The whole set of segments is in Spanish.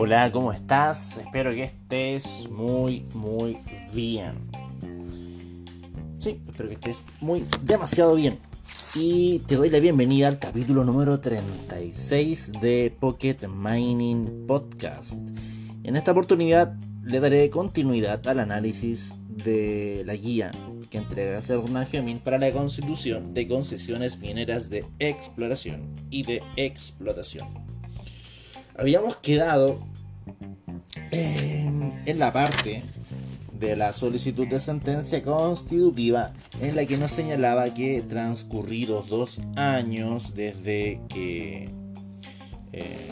Hola, ¿cómo estás? Espero que estés muy, muy bien. Sí, espero que estés muy, demasiado bien. Y te doy la bienvenida al capítulo número 36 de Pocket Mining Podcast. En esta oportunidad le daré continuidad al análisis de la guía que entrega Serna Gemin para la constitución de concesiones mineras de exploración y de explotación. Habíamos quedado en, la parte de la solicitud de sentencia constitutiva en la que nos señalaba que transcurridos dos años desde que eh,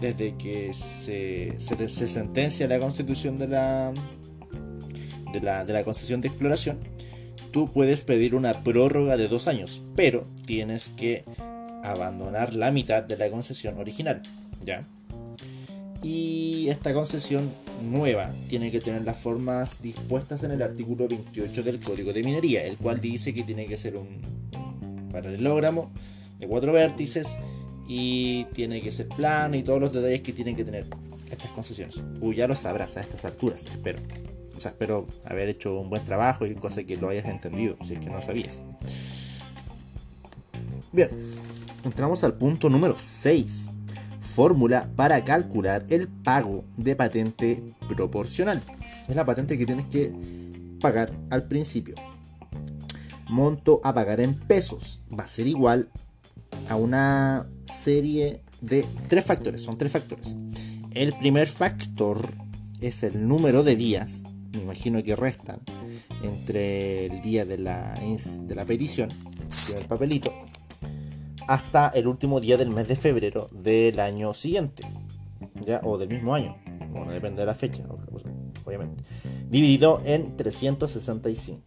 desde que se, se, se, sentencia la constitución de la, de la de la concesión de exploración tú puedes pedir una prórroga de dos años pero tienes que abandonar la mitad de la concesión original ya y esta concesión nueva tiene que tener las formas dispuestas en el artículo 28 del Código de Minería, el cual dice que tiene que ser un, paralelogramo de cuatro vértices y tiene que ser plano y todos los detalles que tienen que tener estas concesiones. Tú ya lo sabrás a estas alturas, espero. O sea, espero haber hecho un buen trabajo y cosa que lo hayas entendido, si es que no sabías. Bien, entramos al punto número 6 fórmula para calcular el pago de patente proporcional. Es la patente que tienes que pagar al principio. Monto a pagar en pesos va a ser igual a una serie de tres factores. Son tres factores. El primer factor es el número de días. Me imagino que restan entre el día de la, de la petición, el papelito, hasta el último día del mes de febrero del año siguiente, ¿ya? o del mismo año, bueno, depende de la fecha, obviamente, dividido en 365,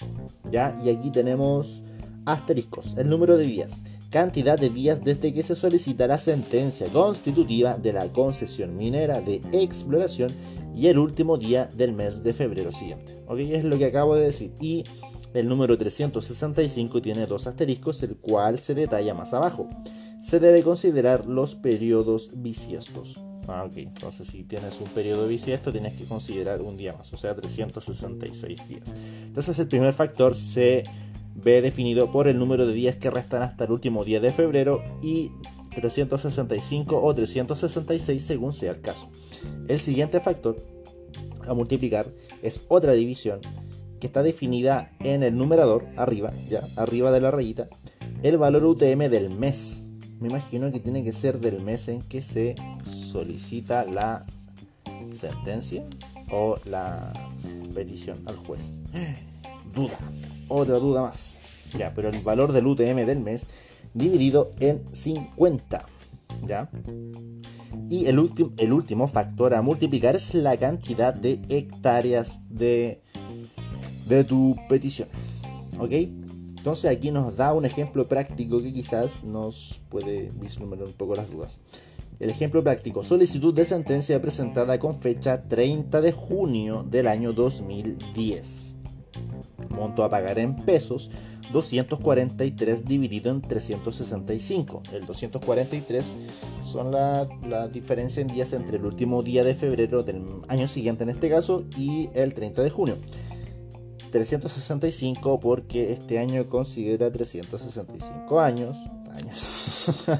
¿ya? Y aquí tenemos asteriscos, el número de días, cantidad de días desde que se solicita la sentencia constitutiva de la concesión minera de exploración y el último día del mes de febrero siguiente, ¿ok? Es lo que acabo de decir, y el número 365 tiene dos asteriscos, el cual se detalla más abajo. Se debe considerar los periodos bisiestos. Ah. Entonces, si tienes un periodo bisiesto, tienes que considerar un día más, o sea, 366 días. Entonces, el primer factor se ve definido por el número de días que restan hasta el último día de febrero y 365 o 366 según sea el caso. El siguiente factor a multiplicar es otra división que está definida en el numerador, arriba, ya, arriba de la rayita, el valor UTM del mes. Me imagino que tiene que ser del mes en que se solicita la sentencia o la petición al juez. Duda, otra duda más. Ya, pero el valor del UTM del mes dividido en 50. ¿Ya? Y el, el último factor a multiplicar es la cantidad de hectáreas de de tu petición. ¿Ok? Entonces aquí nos da un ejemplo práctico que quizás nos puede vislumbrar un poco las dudas. El ejemplo práctico, solicitud de sentencia presentada con fecha 30 de junio del año 2010. Monto a pagar en pesos 243 dividido en 365. El 243 son la, la, diferencia en días entre el último día de febrero del año siguiente en este caso y el 30 de junio. 365 porque este año considera 365 años. Años.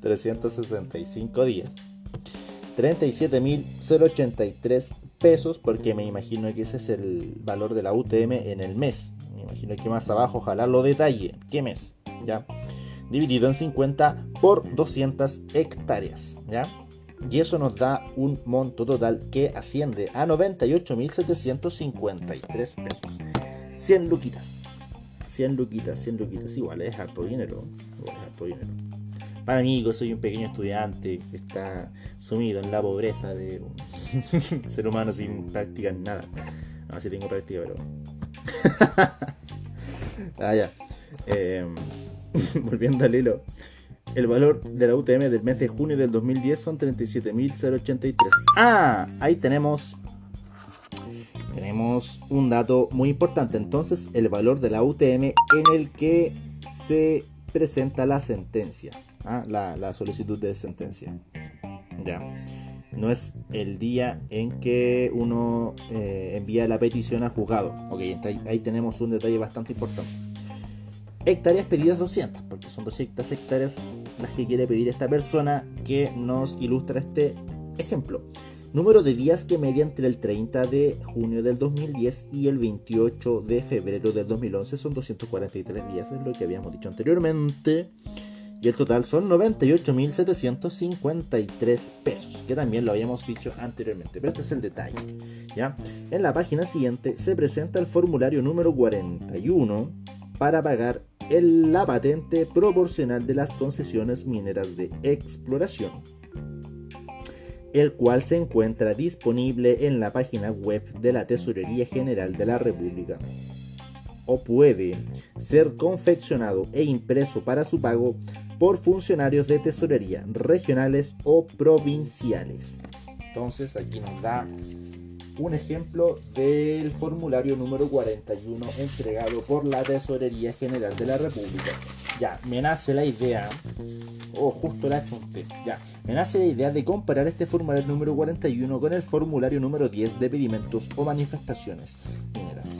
365 días. 37.083 pesos porque me imagino que ese es el valor de la UTM en el mes. Me imagino que más abajo ojalá lo detalle. ¿Qué mes? ¿Ya? Dividido en 50 por 200 hectáreas. ¿Ya? Y eso nos da un monto total que asciende a 98.753 pesos. 100 luquitas. 100 luquitas, 100 luquitas. Igual es harto dinero. Igual es harto dinero. Para mí, yo soy un pequeño estudiante que está sumido en la pobreza de un ser humano sin práctica ni nada. No, si tengo práctica, pero. ah, ya. Em, volviendo al hilo. El valor de la UTM del mes de junio del 2010 son 37.083. Ah, ahí tenemos tenemos un dato muy importante. Entonces, el valor de la UTM en el que se presenta la sentencia, ¿ah? la, la, solicitud de sentencia. Ya. no es el día en que uno eh, envía la petición al juzgado. Ok, ahí tenemos un detalle bastante importante. Hectáreas pedidas 200, porque son 200 hectáreas las que quiere pedir esta persona que nos ilustra este ejemplo. Número de días que media entre el 30 de junio del 2010 y el 28 de febrero del 2011 son 243 días, es lo que habíamos dicho anteriormente. Y el total son 98.753 pesos, que también lo habíamos dicho anteriormente. Pero este es el detalle. ¿ya? En la página siguiente se presenta el formulario número 41 para pagar la patente proporcional de las concesiones mineras de exploración, el cual se encuentra disponible en la página web de la Tesorería General de la República o puede ser confeccionado e impreso para su pago por funcionarios de tesorería regionales o provinciales. Entonces aquí nos da un ejemplo del formulario número 41 entregado por la Tesorería General de la República. Ya, me nace la idea, oh, justo la chunté, ya, me nace la idea de comparar este formulario número 41 con el formulario número 10 de pedimentos o manifestaciones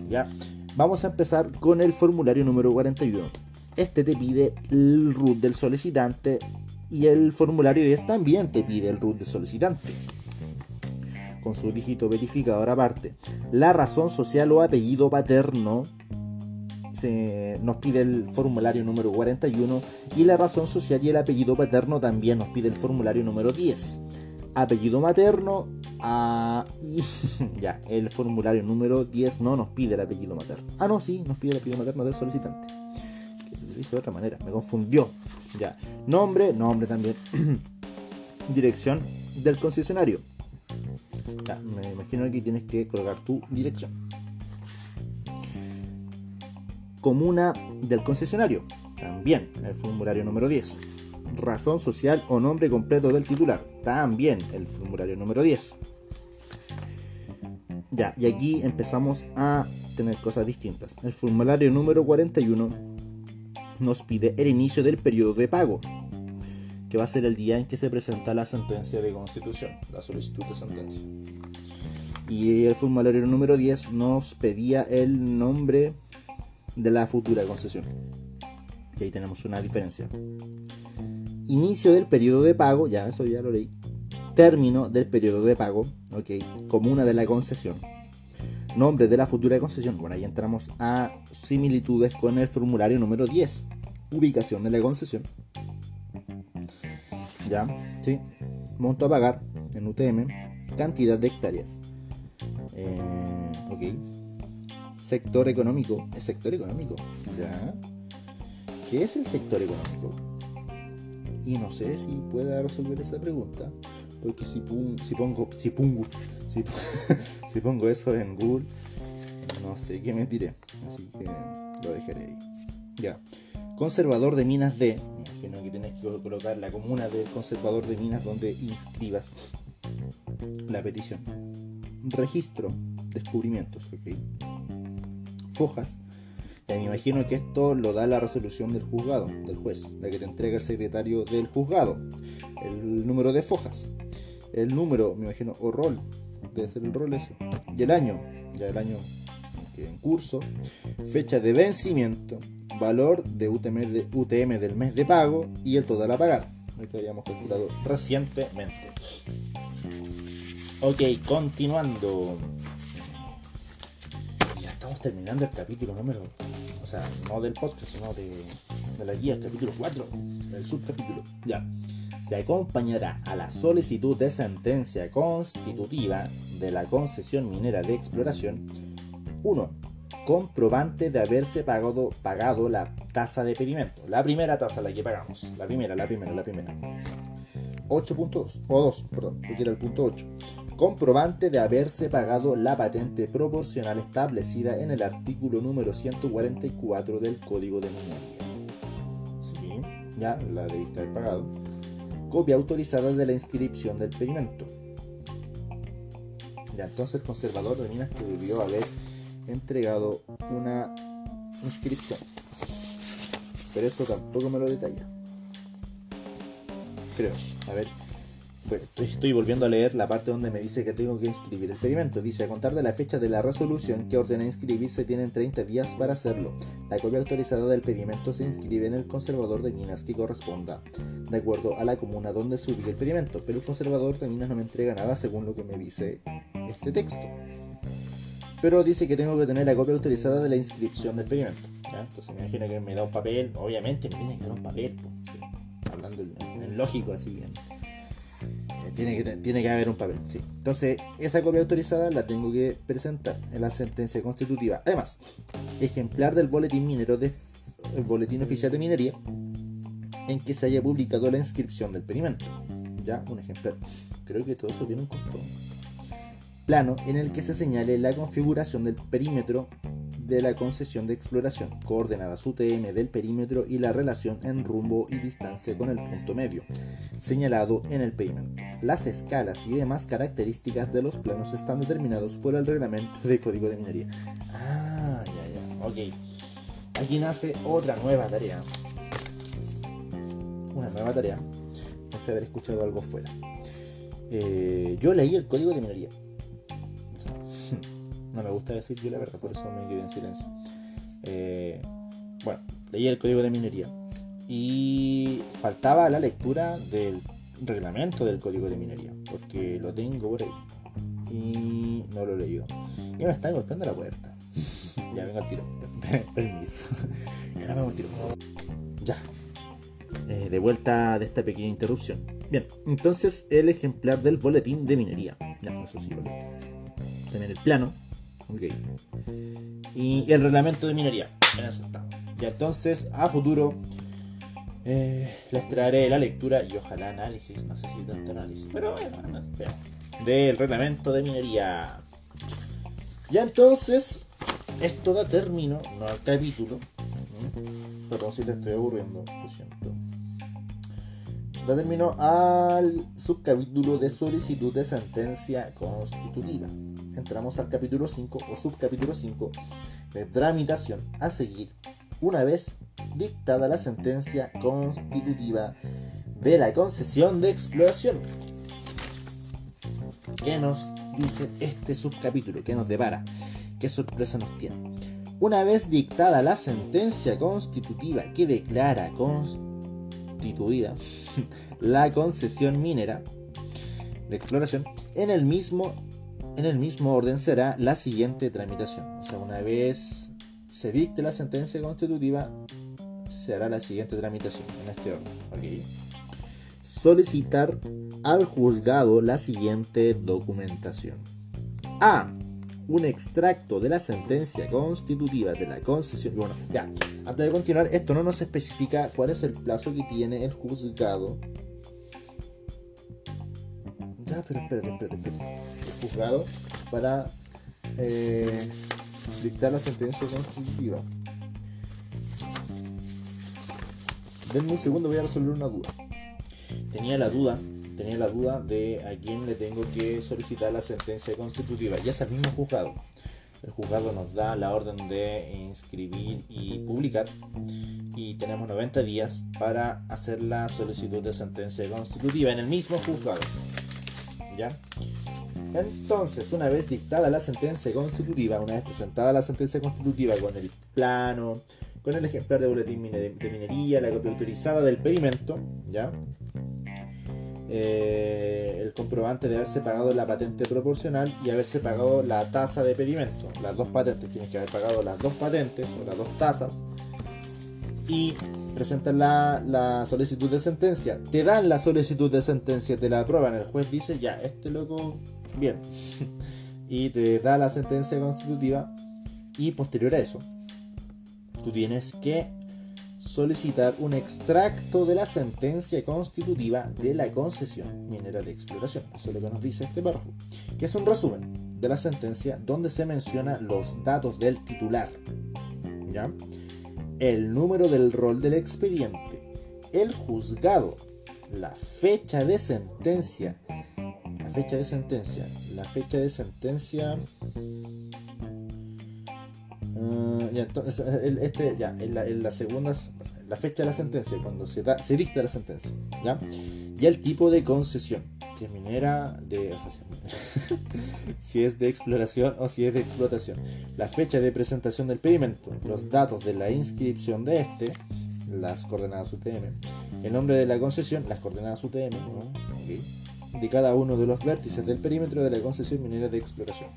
ya. Vamos a empezar con el formulario número 41. Este te pide el root del solicitante y el formulario 10 también te pide el root del solicitante con su dígito verificador aparte. La razón social o apellido paterno se nos pide el formulario número 41 y la razón social y el apellido paterno también nos pide el formulario número 10. Apellido materno ah, y ya, el formulario número 10 no nos pide el apellido materno. Ah, no, sí, nos pide el apellido materno del solicitante. lo dice de otra manera, me confundió. Ya, nombre, nombre también. Dirección del concesionario me imagino que tienes que colocar tu dirección. Comuna del concesionario. También el formulario número 10. Razón social o nombre completo del titular. También el formulario número 10. Ya, y aquí empezamos a tener cosas distintas. El formulario número 41 nos pide el inicio del periodo de pago, que va a ser el día en que se presenta la sentencia de constitución, la solicitud de sentencia. Y el formulario número 10 nos pedía el nombre de la futura concesión. Y ahí tenemos una diferencia. Inicio del periodo de pago, ya eso ya lo leí. Término del periodo de pago, ok, comuna de la concesión. Nombre de la futura concesión, bueno, ahí entramos a similitudes con el formulario número 10. Ubicación de la concesión. Ya, sí. Monto a pagar en UTM. Cantidad de hectáreas. Eh, ok. Sector económico. ¿El sector económico? ¿Ya? ¿Qué es el sector económico? Y no sé si pueda resolver esa pregunta. Porque si, si pongo. Si pongo. Si, pongo eso en Google. No sé qué me diré. Así que lo dejaré ahí. Ya. Conservador de minas de. Me imagino que tienes que colocar la comuna del conservador de minas donde inscribas la petición registro, descubrimientos. Fojas. Ya me imagino que esto lo da la resolución del juzgado, del juez, la que te entrega el secretario del juzgado. El número de fojas. El número, me imagino, o rol. Debe ser el rol eso. Y el año. Ya el año en curso. Fecha de vencimiento. Valor de UTM, de del mes de pago. Y el total a pagar. Lo que habíamos calculado recientemente. Ok, continuando. Ya estamos terminando el capítulo número. O sea, no del podcast, sino de, la guía, el capítulo 4, del subcapítulo. Ya. Se acompañará a la solicitud de sentencia constitutiva de la concesión minera de exploración 1. Comprobante de haberse pagado, pagado la tasa de pedimento. La primera tasa, la que pagamos. La primera, la primera, la primera. 8.2, o 2, perdón, porque era el punto 8 comprobante de haberse pagado la patente proporcional establecida en el artículo número 144 del Código de Minería. Sí, ya la debiste haber pagado. Copia autorizada de la inscripción del pedimento. Ya, entonces el conservador de minas que debió haber entregado una inscripción. Pero esto tampoco me lo detalla. Creo. A ver, estoy volviendo a leer la parte donde me dice que tengo que inscribir el pedimento. Dice, a contar de la fecha de la resolución que ordena inscribirse, tienen 30 días para hacerlo. La copia autorizada del pedimento se inscribe en el conservador de minas que corresponda, de acuerdo a la comuna donde se ubique el pedimento, pero el conservador de minas no me entrega nada según lo que me dice este texto. Pero dice que tengo que tener la copia autorizada de la inscripción del pedimento. Entonces me imagino que me da un papel, obviamente me tiene que dar un papel, hablando en, lógico así tiene que, tiene que haber un papel, sí. Entonces, esa copia autorizada la tengo que presentar en la sentencia constitutiva. Además, ejemplar del boletín minero de el boletín oficial de minería en que se haya publicado la inscripción del pedimento. Ya, un ejemplar. Creo que todo eso tiene un costo. Plano en el que se señale la configuración del perímetro de la concesión de exploración, coordenadas UTM del perímetro y la relación en rumbo y distancia con el punto medio, señalado en el pavement. Las escalas y demás características de los planos están determinados por el reglamento de código de minería. Ah, ya, ya, ok. Aquí nace otra nueva tarea. Una nueva tarea. Es haber escuchado algo fuera. Eh, yo leí el código de minería no me gusta decir yo la verdad, por eso me quedé en silencio. Eh, bueno, leí el código de minería y faltaba la lectura del reglamento del código de minería, porque lo tengo por ahí y no lo he leído. Y me está golpeando la puerta. ya vengo al tiro. Permiso. y ahora me tiro. Ya. Eh, de vuelta de esta pequeña interrupción. Bien, entonces el ejemplar del boletín de minería. Ya, eso sí lo. También el plano y el reglamento de minería. En entonces, a futuro, eh, les traeré la lectura y ojalá análisis, no sé si tanto análisis, pero bueno, del reglamento de minería. Ya entonces, esto da término, no al capítulo. Perdón si te estoy aburriendo, lo siento. Da al subcapítulo de solicitud de sentencia constitutiva entramos al capítulo 5 o subcapítulo 5 de tramitación a seguir una vez dictada la sentencia constitutiva de la concesión de exploración. ¿Qué nos dice este subcapítulo? ¿Qué nos depara? ¿Qué sorpresa nos tiene? Una vez dictada la sentencia constitutiva que declara la concesión minera de exploración, en el mismo en el mismo orden será la siguiente tramitación. O sea, una vez se dicte la sentencia constitutiva, se hará la siguiente tramitación en este orden. Solicitar al juzgado la siguiente documentación. A. Un extracto de la sentencia constitutiva de la concesión. Bueno, ya, antes de continuar, esto no nos especifica cuál es el plazo que tiene el juzgado. Ya, pero espérate, espérate, espérate juzgado para eh, dictar la sentencia constitutiva. Denme un segundo, voy a resolver una duda. Tenía la duda, tenía la duda de a quién le tengo que solicitar la sentencia constitutiva. Ya es el mismo juzgado. El juzgado nos da la orden de inscribir y publicar y tenemos 90 días para hacer la solicitud de sentencia constitutiva en el mismo juzgado. ¿Ya? Entonces, una vez dictada la sentencia constitutiva, una vez presentada la sentencia constitutiva con el plano, con el ejemplar de boletín de minería, la copia autorizada del pedimento, ¿ya? Eh, el comprobante de haberse pagado la patente proporcional y haberse pagado la tasa de pedimento. Las dos patentes, tienes que haber pagado las dos patentes o las dos tasas. Y presentan la, la, solicitud de sentencia, te dan la solicitud de sentencia, te la aprueban, el juez dice, ya, este loco Bien. y te da la sentencia constitutiva y posterior a eso, tú tienes que solicitar un extracto de la sentencia constitutiva de la concesión minera de exploración. Eso es lo que nos dice este párrafo, que es un resumen de la sentencia donde se menciona los datos del titular, ¿ya? el número del rol del expediente, el juzgado, la fecha de sentencia fecha de sentencia. La fecha de sentencia. Uh, ya, entonces, este, ya, en la, en la segunda. la fecha de la sentencia, cuando se, da, se dicta la sentencia, ¿ya? Y el tipo de concesión, si es minera, de, o sea, si es de exploración o si es de explotación. La fecha de presentación del pedimento, los datos de la inscripción de este, las coordenadas UTM, el nombre de la concesión, las coordenadas UTM, de cada uno de los vértices del perímetro de la concesión minera de exploración.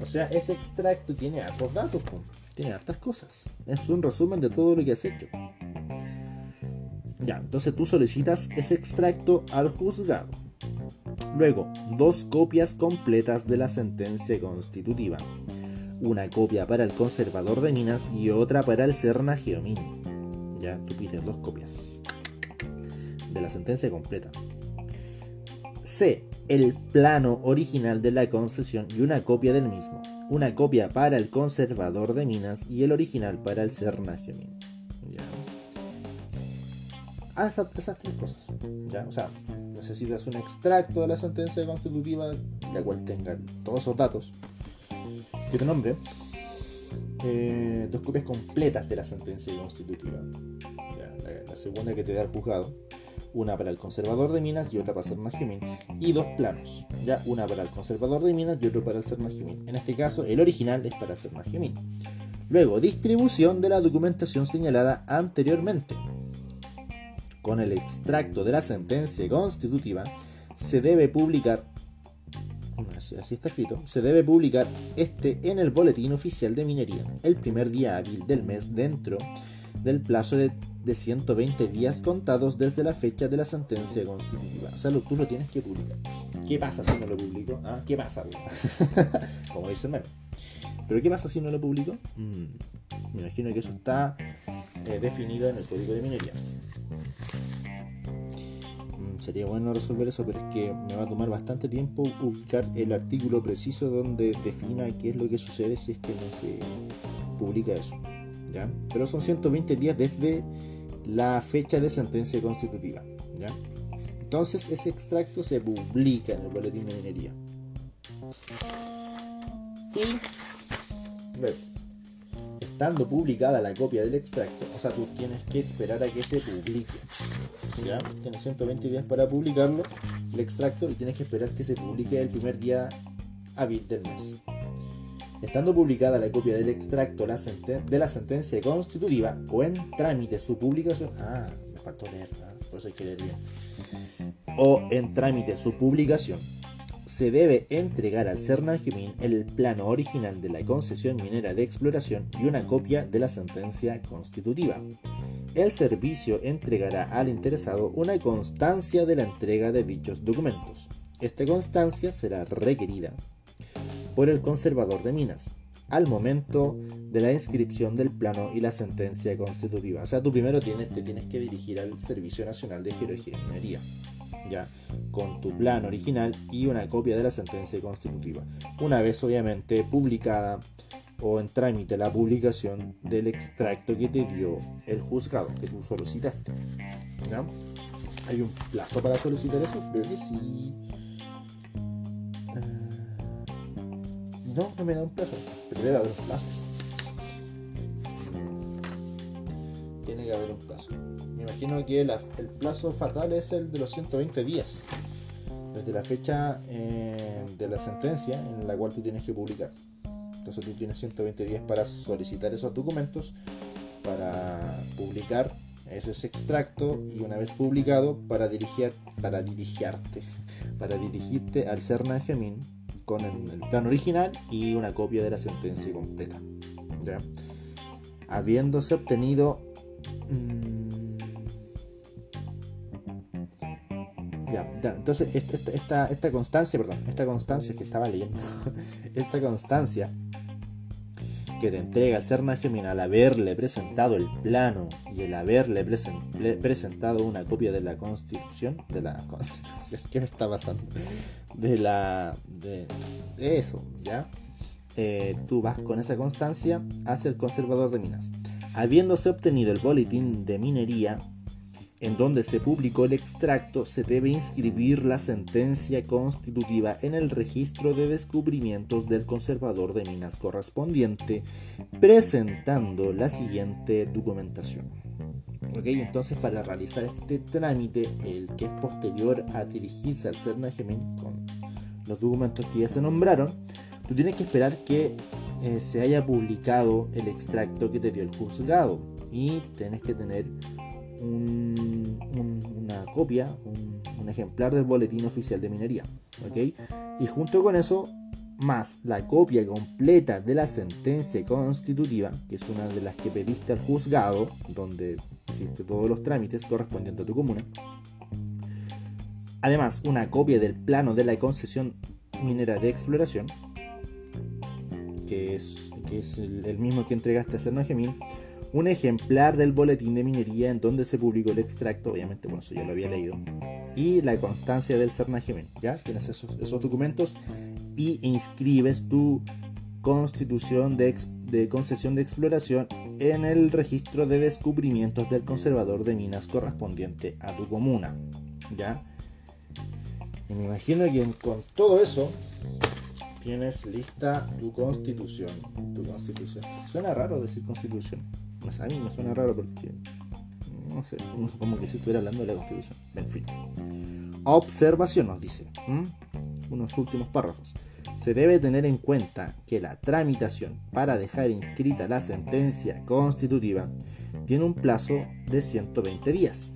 O sea, ese extracto tiene hartos datos, tiene hartas cosas. Es un resumen de todo lo que has hecho. Ya, entonces tú solicitas ese extracto al juzgado. Luego, dos copias completas de la sentencia constitutiva. Una copia para el conservador de minas y otra para el Serna Geomín. Ya, tú pides dos copias de la sentencia completa. C. El plano original de la concesión y una copia del mismo. Una copia para el conservador de minas y el original para el Serna Geomín. Ya. Ah, esas, esas, tres cosas. ¿ya? O sea, necesitas un extracto de la sentencia constitutiva, la cual tenga todos esos datos que te nombre. Eh, dos copias completas de la sentencia constitutiva. La, la, segunda que te da el juzgado. Una para el conservador de minas y otra para el Sernagemín. Y dos planos. ¿ya? Una para el conservador de minas y otro para el Sernagemín. En este caso, el original es para el Sernagemín. Luego, distribución de la documentación señalada anteriormente con el extracto de la sentencia constitutiva, se debe publicar, así está escrito, se debe publicar este en el boletín oficial de minería el primer día hábil del mes dentro del plazo de, 120 días contados desde la fecha de la sentencia constitutiva. O sea, tú lo tienes que publicar. ¿Qué pasa si no lo publico? ¿Ah? ¿Qué pasa? Como dice el ¿Pero qué pasa si no lo publico? Mm, me imagino que eso está eh, definido en el código de minería sería bueno resolver eso, pero es que me va a tomar bastante tiempo ubicar el artículo preciso donde defina qué es lo que sucede si es que no se publica eso. ¿ya? Pero son 120 días desde la fecha de sentencia constitutiva. ¿ya? Entonces ese extracto se publica en el boletín de minería. Y estando publicada la copia del extracto, o sea, tú tienes que esperar a que se publique. ¿Ya? Tienes 120 días para publicarlo, el extracto, y tienes que esperar que se publique el primer día hábil del mes. Estando publicada la copia del extracto de la sentencia constitutiva o en trámite su publicación. O en trámite su publicación se debe entregar al Cernagimin el plano original de la concesión minera de exploración y una copia de la sentencia constitutiva. El servicio entregará al interesado una constancia de la entrega de dichos documentos. Esta constancia será requerida por el conservador de minas al momento de la inscripción del plano y la sentencia constitutiva. O sea, tú primero tienes, te tienes que dirigir al Servicio Nacional de Geología y Minería ya con tu plan original y una copia de la sentencia constitutiva. Una vez obviamente publicada o en trámite la publicación del extracto que te dio el juzgado que tú solicitaste. ¿ya? ¿Hay un plazo para solicitar eso? Creo que sí. No, no me da un plazo, pero debe haber un plazo. Tiene que haber un plazo imagino que el plazo fatal es el de los 120 días, desde la fecha eh, de la sentencia en la cual tú tienes que publicar. Entonces tú tienes 120 días para solicitar esos documentos, para publicar ese extracto y una vez publicado para dirigir, para dirigirte, para dirigirte al Cerna Gemín con el, plan original y una copia de la sentencia completa. ¿ya? Habiéndose obtenido mm, entonces esta, esta, constancia, perdón, esta constancia que estaba leyendo, esta constancia que te entrega el Cerna al haberle presentado el plano y el haberle presentado una copia de la constitución, de la constitución, ¿qué me está pasando? De la, de, eso, ¿ya? Eh, tú vas con esa constancia hacia el conservador de minas. Habiéndose obtenido el boletín de minería en donde se publicó el extracto, se debe inscribir la sentencia constitutiva en el registro de descubrimientos del conservador de minas correspondiente, presentando la siguiente documentación. ¿ok? Entonces para realizar este trámite, el que es posterior a dirigirse al Cernajemen con los documentos que ya se nombraron, tú tienes que esperar que eh, se haya publicado el extracto que te dio el juzgado y tienes que tener una copia, un, ejemplar del boletín oficial de minería. ¿ok? Y junto con eso, más la copia completa de la sentencia constitutiva, que es una de las que pediste al juzgado, donde hiciste todos los trámites correspondientes a tu comuna. Además, una copia del plano de la concesión minera de exploración, que es, que es el, mismo que entregaste a Cerno Gemín, un ejemplar del boletín de minería en donde se publicó el extracto, obviamente, bueno, eso ya lo había leído, y la constancia del Cernajemen, ¿ya? Tienes esos, esos documentos y inscribes tu constitución de, de concesión de exploración en el registro de descubrimientos del conservador de minas correspondiente a tu comuna, ¿ya? Y me imagino que con todo eso tienes lista tu constitución. Tu constitución. Suena raro decir constitución a mí me suena raro porque, no sé, como que si estuviera hablando de la Constitución. En fin. Observación nos dice, unos últimos párrafos. Se debe tener en cuenta que la tramitación para dejar inscrita la sentencia constitutiva tiene un plazo de 120 días,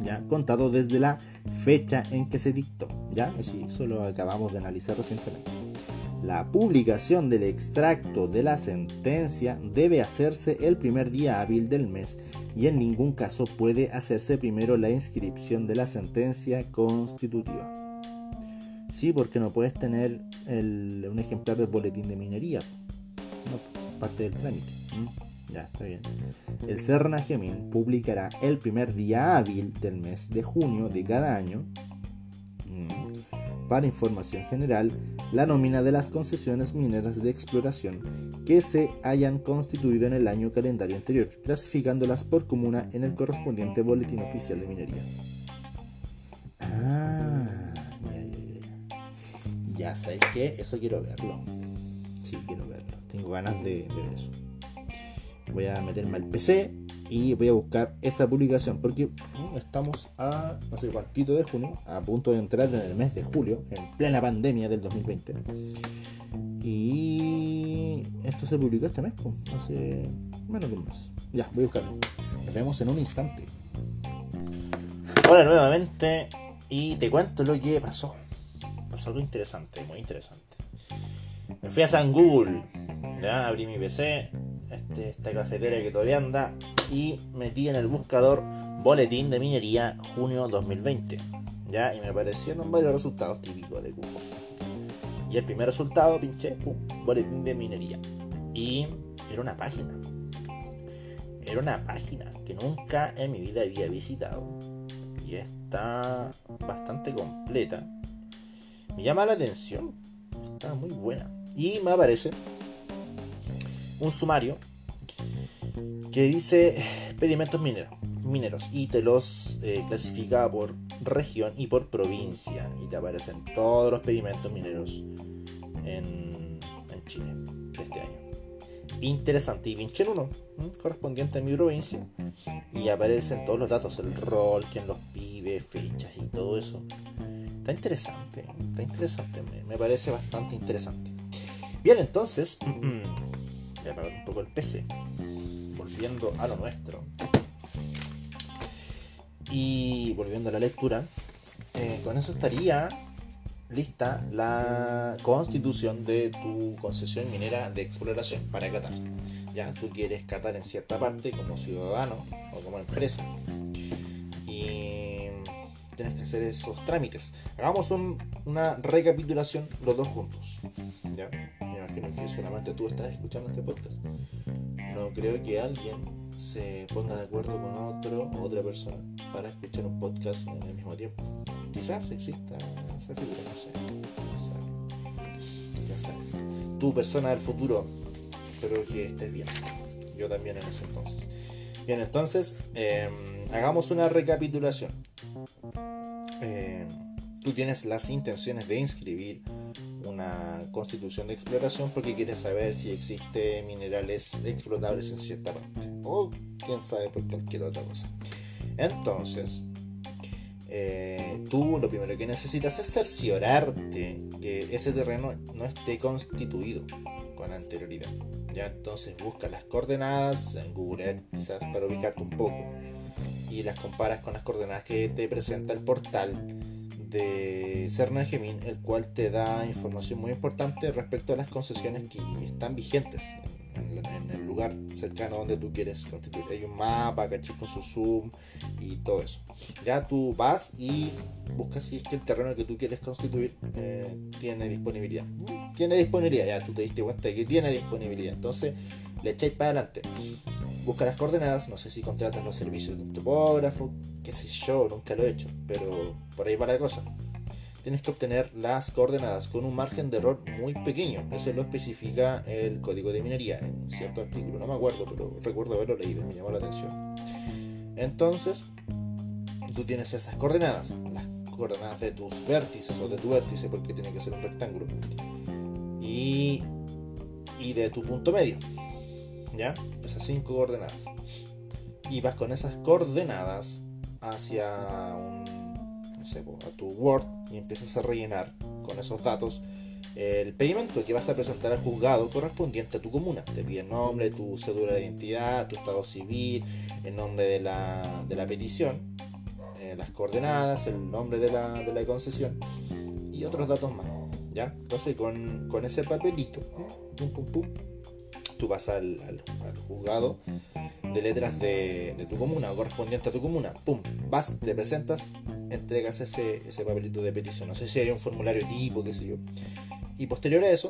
ya contado desde la fecha en que se dictó, ya, eso lo acabamos de analizar recientemente. La publicación del extracto de la sentencia debe hacerse el primer día hábil del mes y en ningún caso puede hacerse primero la inscripción de la sentencia constitutiva. Sí, porque no puedes tener un ejemplar del boletín de minería. No, es parte del trámite. Ya, está bien. El Cernajemin publicará el primer día hábil del mes de junio de cada año. Para información general, la nómina de las concesiones mineras de exploración que se hayan constituido en el año calendario anterior, clasificándolas por comuna en el correspondiente boletín oficial de minería. Ah, ya, ya, sabéis que eso quiero verlo. Sí, quiero verlo. Tengo ganas de ver eso. Voy a meterme al PC y voy a buscar esa publicación porque uh, estamos a no sé cuántito de junio, a punto de entrar en el mes de julio, en plena pandemia del 2020. Y esto se publicó este mes, pues, hace menos de un mes. Ya, voy a buscarlo. Nos vemos en un instante. Hola nuevamente y te cuento lo que pasó. Pasó algo interesante, muy interesante. Me fui a San Google, ya abrí mi PC, este, esta cafetera que todavía anda y metí en el buscador boletín de minería junio 2020 ya y me aparecieron varios resultados típicos de Google y el primer resultado pinché boletín de minería. Y era una página. Era una página que nunca en mi vida había visitado. Y está bastante completa. Me llama la atención. Está muy buena. Y me aparece un sumario que dice pedimentos mineros, mineros y te los eh, clasifica por región y por provincia y te aparecen todos los pedimentos mineros en, en Chile de este año. Interesante. Y pinché uno, correspondiente a mi provincia, y aparecen todos los datos, el rol, quién los pide, fechas y todo eso. Está interesante, está interesante, me, me parece bastante interesante. Bien, entonces, voy a apagar un poco el PC volviendo a lo nuestro y volviendo a la lectura, eh, con eso estaría lista la constitución de tu concesión minera de exploración para Qatar. Ya tú quieres Qatar en cierta parte como ciudadano o como empresa. Y tienes que hacer esos trámites. Hagamos una recapitulación los dos juntos. ¿ya? Me imagino que solamente tú estás escuchando este podcast no creo que alguien se ponga de acuerdo con otro o otra persona para escuchar un podcast el mismo tiempo. Quizás exista esa figura, no sé. Ya sabes. Tu persona del futuro, espero que estés bien. Yo también en ese entonces. Bien, entonces, em, hagamos una recapitulación. Em, tú tienes las intenciones de inscribir una constitución de exploración porque quiere saber si existe minerales explotables en cierta parte o quién sabe por cualquier otra cosa. Entonces, eh, tú lo primero que necesitas es cerciorarte que ese terreno no esté constituido con anterioridad. Ya entonces busca las coordenadas en Google Earth quizás para ubicarte un poco y las comparas con las coordenadas que te presenta el portal de Cernagemin, el cual te da información muy importante respecto a las concesiones que están vigentes en, el lugar cercano donde tú quieres constituir. Hay un mapa, caché con su zoom y todo eso. Ya tú vas y buscas si es que el terreno que tú quieres constituir eh, tiene disponibilidad. Tiene disponibilidad, ya tú te diste cuenta de que tiene disponibilidad. Entonces le echáis para adelante. Busca las coordenadas, no sé si contratas los servicios de un topógrafo, qué sé yo, nunca lo he hecho, pero por ahí va la cosa tienes que obtener las coordenadas con un margen de error muy pequeño. Eso lo especifica el código de minería en cierto artículo. No me acuerdo, pero recuerdo haberlo leído, me llamó la atención. Entonces, tú tienes esas coordenadas, las coordenadas de tus vértices o de tu vértice, porque tiene que ser un rectángulo, y, y de tu punto medio. ¿Ya? Esas cinco coordenadas. Y vas con esas coordenadas hacia un a tu Word y empiezas a rellenar con esos datos el pedimento que vas a presentar al juzgado correspondiente a tu comuna. Te pide el nombre, tu cédula de identidad, tu estado civil, el nombre de la, de la petición, eh, las coordenadas, el nombre de la, de la, concesión y otros datos más. ¿ya? Entonces con, con ese papelito, pum, pum, pum, tú vas al, al, juzgado de letras de, de, tu comuna correspondiente a tu comuna, pum, vas, te presentas, entregas ese, ese papelito de petición. No sé si hay un formulario tipo, qué sé yo. Y posterior a eso,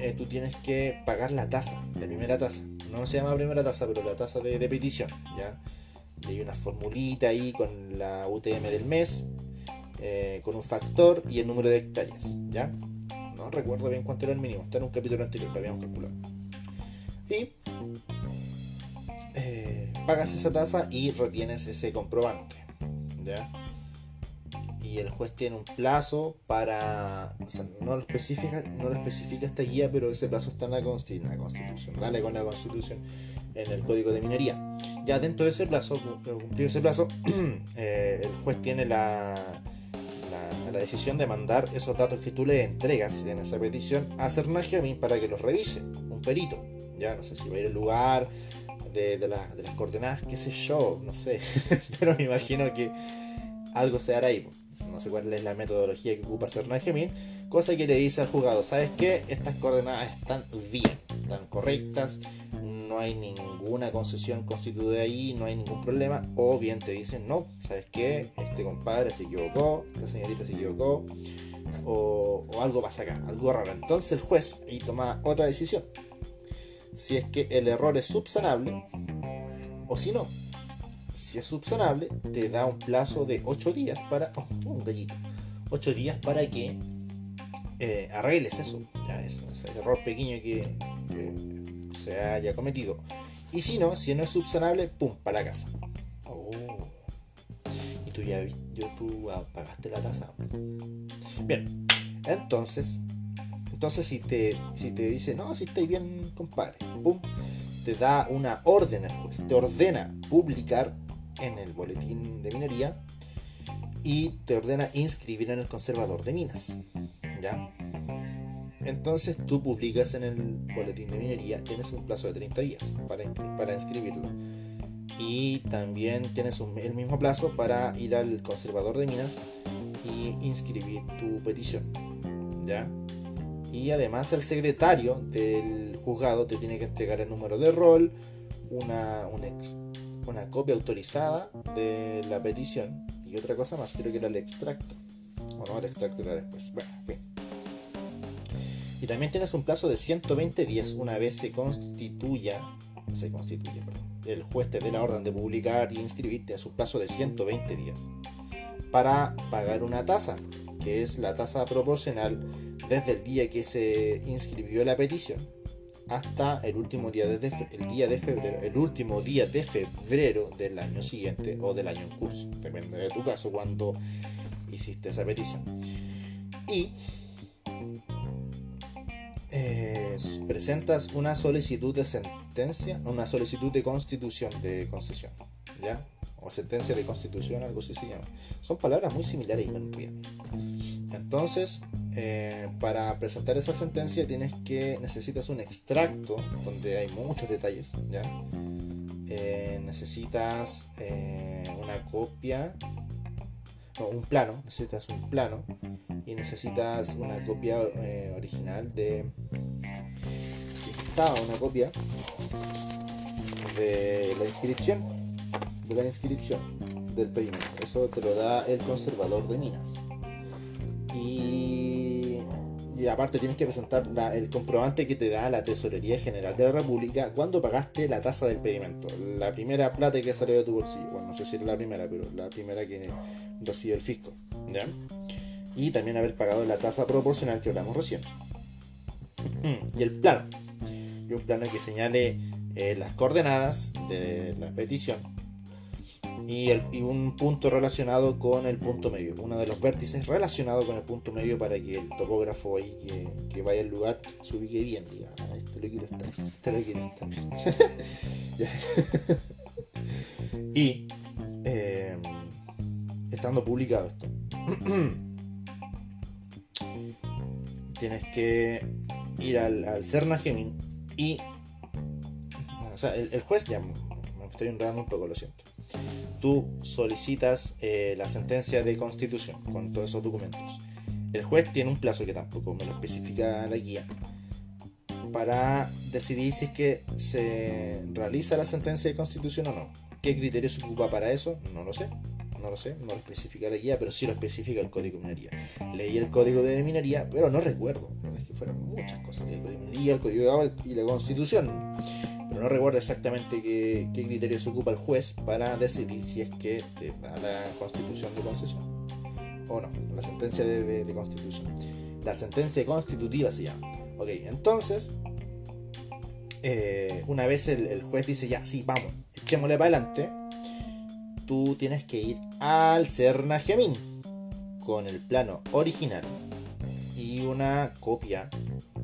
eh, tú tienes que pagar la tasa, la primera tasa. No se llama primera tasa, pero la tasa de, de petición, ¿ya? Y hay una formulita ahí con la UTM del mes, eh, con un factor y el número de hectáreas, ¿ya? No recuerdo bien cuánto era el mínimo, está en un capítulo anterior, lo habíamos calculado. Eh, pagas esa tasa y retienes ese comprobante, ¿ya? y el juez tiene un plazo para, no lo especifica, no lo especifica esta guía, pero ese plazo está en la, Constitución, dale con la Constitución en el Código de Minería. Ya dentro de ese plazo, cumplido ese plazo, eh, el juez tiene la, la, la, decisión de mandar esos datos que tú le entregas en esa petición a Cernagiamin para que los revise, un perito. Ya no sé si va a ir al lugar de, las coordenadas, qué sé yo, no sé, pero me imagino que algo se hará ahí no sé cuál es la metodología que ocupa Gemín, cosa que le dice al jugador, ¿sabes qué? Estas coordenadas están bien, están correctas, no hay ninguna concesión constituida ahí, no hay ningún problema, o bien te dicen, no, ¿sabes qué? Este compadre se equivocó, esta señorita se equivocó, o, o algo pasa acá, algo raro. Entonces el juez ahí toma otra decisión. Si es que el error es subsanable, o si no, si es subsanable, te da un plazo de 8 días para. Oh, un gallito. 8 días para que eh, arregles eso. Ya, ese error pequeño que, se haya cometido. Y si no, si no es subsanable, pum, para la casa. Oh. Y tú ya yo, tú pagaste la tasa. Bien, entonces, entonces si te, si te dice, no, si estáis bien, compadre, pum, te da una orden al juez, te ordena publicar en el boletín de minería y te ordena inscribir en el conservador de minas. ¿Ya? Entonces tú publicas en el boletín de minería, tienes un plazo de 30 días para, para inscribirlo. Y también tienes el mismo plazo para ir al conservador de minas y inscribir tu petición. ¿Ya? Y además el secretario del juzgado te tiene que entregar el número de rol, una, un, una copia autorizada de la petición y otra cosa más, creo que era el extracto. O no, el extracto era después. Bueno, en fin. Y también tienes un plazo de 120 días una vez se constituya, se constituye, perdón, el juez te dé la orden de publicar y inscribir, tienes un plazo de 120 días para pagar una tasa, que es la tasa proporcional desde el día que se inscribió la petición hasta el último día de, el día de febrero, el último día de febrero del año siguiente o del año en curso, depende de tu caso cuando hiciste esa petición. Y eh, presentas una solicitud de sentencia, una solicitud de constitución de concesión, ¿ya? O sentencia de constitución, algo así se llama. Son palabras muy similares y Entonces, eh, para presentar esa sentencia tienes que necesitas un extracto donde hay muchos detalles, ¿ya? Eh, necesitas una copia un plano, necesitas un plano y necesitas una copia eh, original de necesitaba una copia de la inscripción de la inscripción del pedimento eso te lo da el conservador de minas y aparte tienes que presentar el comprobante que te da la Tesorería General de la República cuando pagaste la tasa del pedimento. La primera plata que salió de tu bolsillo. Bueno, no sé si es la primera, pero la primera que recibe el fisco. Y también haber pagado la tasa proporcional que hablamos recién. y el plano. Y un plano que señale eh, las coordenadas de la petición y, un punto relacionado con el punto medio, uno de los vértices relacionado con el punto medio para que el topógrafo ahí que, vaya al lugar se ubique bien, diga, ah, este quiero estar, este quiero estar. y eh, estando publicado esto, tienes que ir al, al Cerna Gemin y el juez ya me estoy enredando un poco, lo siento tú solicitas eh, la sentencia de constitución con todos esos documentos. El juez tiene un plazo que tampoco me lo especifica la guía para decidir si es que se realiza la sentencia de constitución o no. ¿Qué criterio se ocupa para eso? No lo sé. No lo sé, no lo especifica la guía, pero sí lo especifica el código de minería. Leí el código de minería, pero no recuerdo. Es que fueron muchas cosas. El código de minería, el código de y la constitución no recuerdo exactamente qué, criterio se ocupa el juez para decidir si es que te da la constitución de concesión o no, la sentencia de, constitución. La sentencia constitutiva se llama. Ok, entonces, eh, una vez el, juez dice ya, sí, vamos, echémosle para adelante, tú tienes que ir al Cerna con el plano original una copia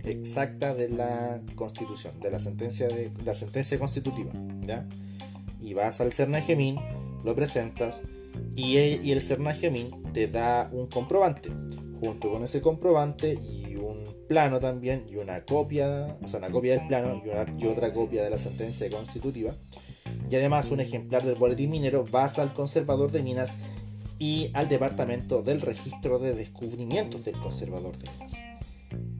exacta de la constitución, de la sentencia, de, la sentencia constitutiva. ¿ya? Y vas al Cernagemín, lo presentas y el, y el te da un comprobante. Junto con ese comprobante y un plano también y una copia, o sea, una copia del plano y, y otra copia de la sentencia constitutiva. Y además un ejemplar del boletín minero, vas al conservador de minas y al departamento del registro de descubrimientos del conservador de minas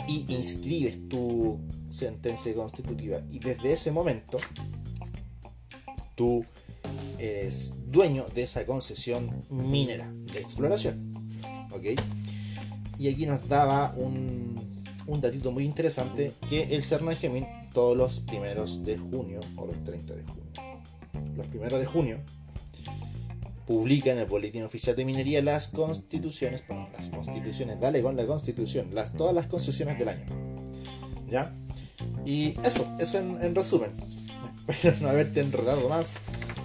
y inscribes tu sentencia constitutiva y desde ese momento tú eres dueño de esa concesión minera de exploración. ¿Ok? Y aquí nos daba un, un datito muy interesante que el CERN Gemín todos los primeros de junio o los 30 de junio. Los primeros de junio publica en el Boletín Oficial de Minería las constituciones, las constituciones, dale con la constitución, las, todas las concesiones del año. ¿Ya? Y eso, eso en, resumen. Espero no haberte enredado más.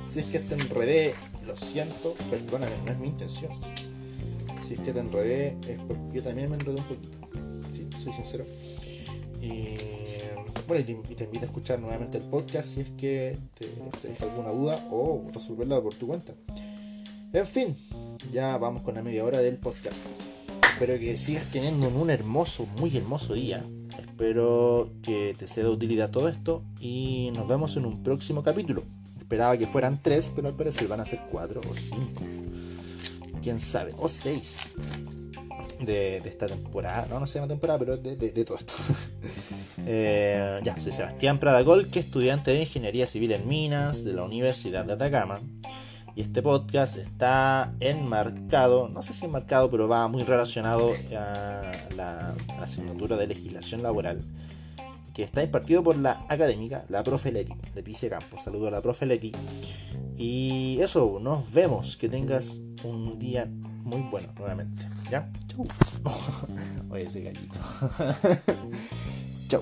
Si es que te enredé, lo siento, perdóname, no es mi intención. Si es que te enredé, es porque yo también me enredé un poquito. Sí, soy sincero. Y bueno, y te, invito a escuchar nuevamente el podcast si es que te, te deja alguna duda o resolverla por tu cuenta. En fin, ya vamos con la media hora del podcast. Espero que sigas teniendo un hermoso, muy hermoso día. Espero que te sea de utilidad todo esto y nos vemos en un próximo capítulo. Esperaba que fueran tres, pero al parecer van a ser cuatro o cinco. Quién sabe, o seis de, esta temporada. No, no sé una temporada, pero de, de, todo esto. Eh, ya, soy Sebastián Pradagol, que estudiante de Ingeniería Civil en Minas de la Universidad de Atacama. Y este podcast está enmarcado, no sé si enmarcado, pero va muy relacionado a la, asignatura de legislación laboral que está impartido por la académica, la profe Leti, Leticia Campos. Saludo a la profe Leti. Y eso, nos vemos. Que tengas un día muy bueno nuevamente. ¿Ya? Chau. Oye, ese gallito. Chau.